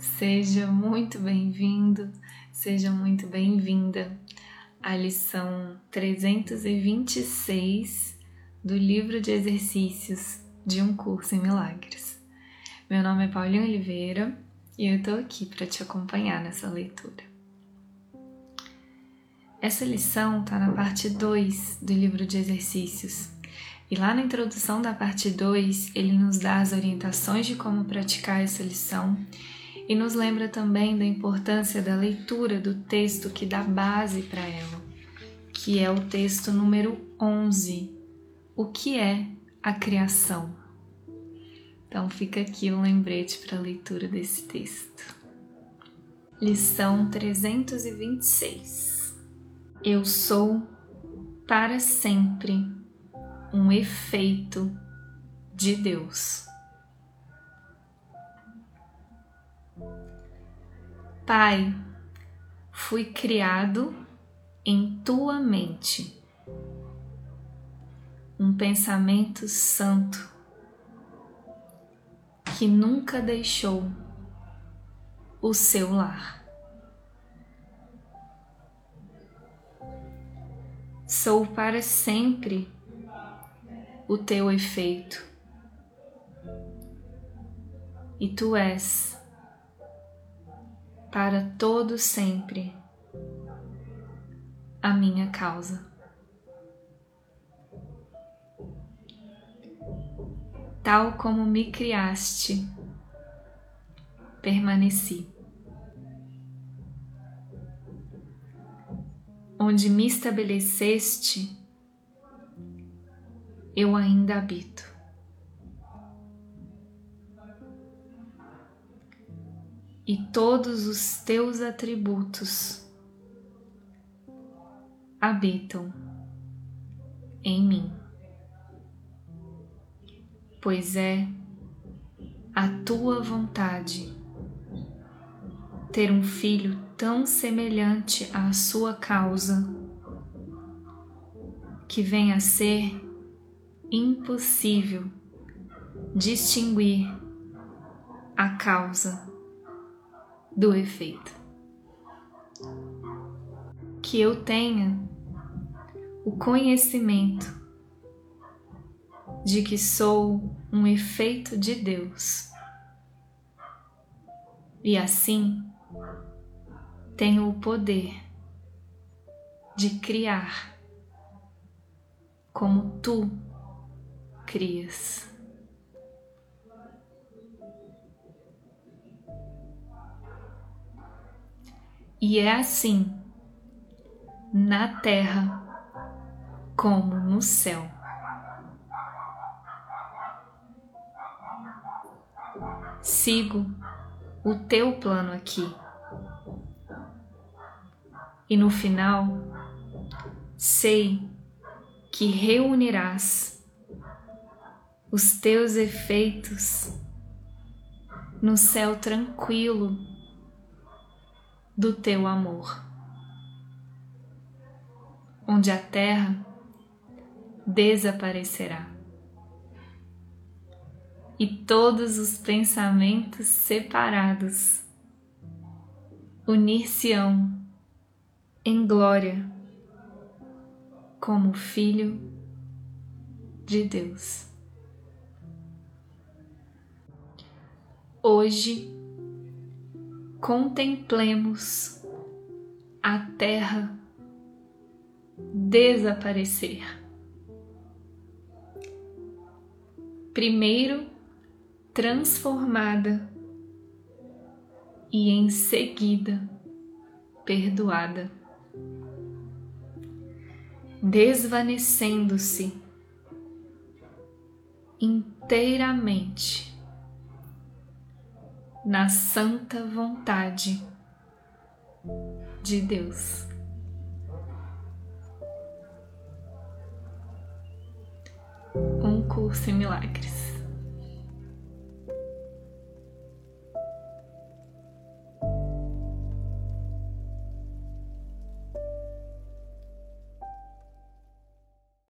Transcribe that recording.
Seja muito bem-vindo, seja muito bem-vinda à lição 326 do livro de exercícios de um curso em milagres. Meu nome é Paulinha Oliveira e eu estou aqui para te acompanhar nessa leitura. Essa lição está na parte 2 do livro de exercícios. E lá na introdução da parte 2, ele nos dá as orientações de como praticar essa lição e nos lembra também da importância da leitura do texto que dá base para ela, que é o texto número 11. O que é a criação? Então fica aqui um lembrete para a leitura desse texto. Lição 326. Eu sou para sempre um efeito de Deus. Pai, fui criado em tua mente. Um pensamento santo que nunca deixou o seu lar. Sou para sempre o teu efeito. E tu és para todo sempre a minha causa. Tal como me criaste, permaneci. Onde me estabeleceste, eu ainda habito. E todos os teus atributos habitam em mim, pois é a tua vontade ter um filho tão semelhante à sua causa que venha a ser impossível distinguir a causa do efeito. Que eu tenha o conhecimento de que sou um efeito de Deus e assim tenho o poder de criar como tu crias. E é assim, na terra como no céu. Sigo o teu plano aqui. E no final, sei que reunirás os teus efeitos no céu tranquilo do teu amor, onde a terra desaparecerá e todos os pensamentos separados unir-se-ão em glória como Filho de Deus. Hoje, contemplemos a terra desaparecer. Primeiro transformada e em seguida perdoada, desvanecendo-se inteiramente na santa vontade de Deus. Um curso em milagres.